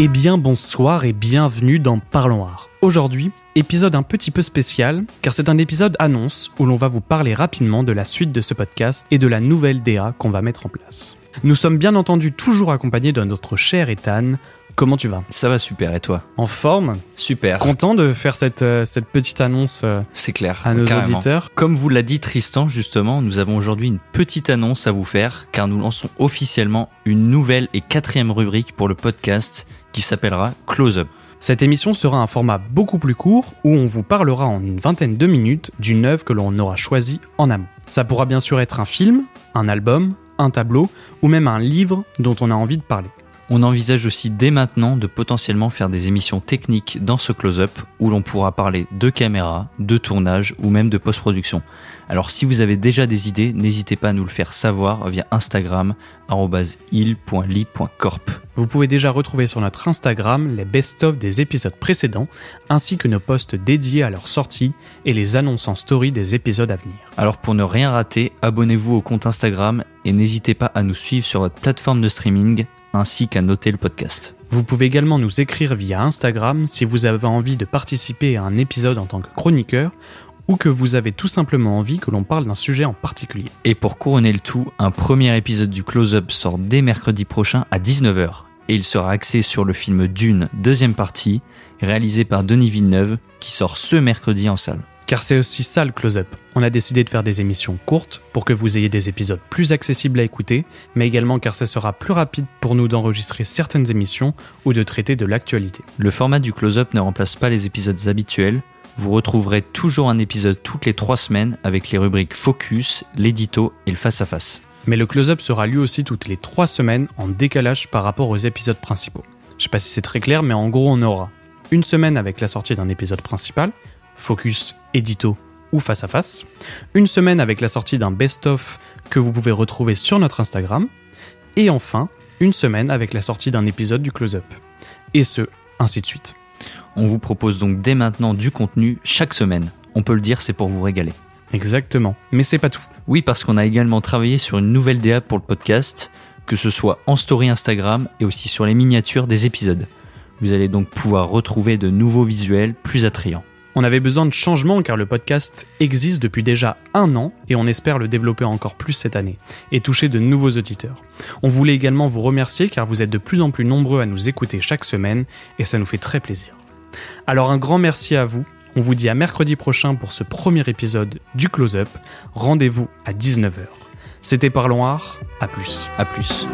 Eh bien bonsoir et bienvenue dans Parlons Art. Aujourd'hui, épisode un petit peu spécial, car c'est un épisode annonce où l'on va vous parler rapidement de la suite de ce podcast et de la nouvelle DA qu'on va mettre en place. Nous sommes bien entendu toujours accompagnés de notre cher Ethan. Comment tu vas? Ça va super, et toi? En forme? Super. Content de faire cette, euh, cette petite annonce euh, C'est clair. à nos carrément. auditeurs. Comme vous l'a dit Tristan, justement, nous avons aujourd'hui une petite annonce à vous faire, car nous lançons officiellement une nouvelle et quatrième rubrique pour le podcast qui s'appellera Close Up. Cette émission sera un format beaucoup plus court où on vous parlera en une vingtaine de minutes d'une œuvre que l'on aura choisie en amont. Ça pourra bien sûr être un film, un album, un tableau ou même un livre dont on a envie de parler. On envisage aussi dès maintenant de potentiellement faire des émissions techniques dans ce close-up où l'on pourra parler de caméra, de tournage ou même de post-production. Alors si vous avez déjà des idées, n'hésitez pas à nous le faire savoir via Instagram il.ly.corp. Vous pouvez déjà retrouver sur notre Instagram les best-of des épisodes précédents ainsi que nos posts dédiés à leur sortie et les annonces en story des épisodes à venir. Alors pour ne rien rater, abonnez-vous au compte Instagram et n'hésitez pas à nous suivre sur votre plateforme de streaming ainsi qu'à noter le podcast. Vous pouvez également nous écrire via Instagram si vous avez envie de participer à un épisode en tant que chroniqueur ou que vous avez tout simplement envie que l'on parle d'un sujet en particulier. Et pour couronner le tout, un premier épisode du Close-Up sort dès mercredi prochain à 19h et il sera axé sur le film Dune, deuxième partie, réalisé par Denis Villeneuve, qui sort ce mercredi en salle. Car c'est aussi ça le close-up. On a décidé de faire des émissions courtes pour que vous ayez des épisodes plus accessibles à écouter, mais également car ça sera plus rapide pour nous d'enregistrer certaines émissions ou de traiter de l'actualité. Le format du Close-Up ne remplace pas les épisodes habituels, vous retrouverez toujours un épisode toutes les trois semaines avec les rubriques Focus, l'édito et le face-à-face. Mais le close-up sera lui aussi toutes les 3 semaines en décalage par rapport aux épisodes principaux. Je sais pas si c'est très clair, mais en gros on aura une semaine avec la sortie d'un épisode principal, focus, édito ou face à face, une semaine avec la sortie d'un best-of que vous pouvez retrouver sur notre Instagram, et enfin une semaine avec la sortie d'un épisode du close-up. Et ce, ainsi de suite. On vous propose donc dès maintenant du contenu chaque semaine. On peut le dire, c'est pour vous régaler. Exactement. Mais c'est pas tout. Oui, parce qu'on a également travaillé sur une nouvelle DA pour le podcast, que ce soit en story Instagram et aussi sur les miniatures des épisodes. Vous allez donc pouvoir retrouver de nouveaux visuels plus attrayants. On avait besoin de changement car le podcast existe depuis déjà un an et on espère le développer encore plus cette année et toucher de nouveaux auditeurs. On voulait également vous remercier car vous êtes de plus en plus nombreux à nous écouter chaque semaine et ça nous fait très plaisir. Alors un grand merci à vous. On vous dit à mercredi prochain pour ce premier épisode du Close-Up. Rendez-vous à 19h. C'était Parlons Art. À plus. A plus.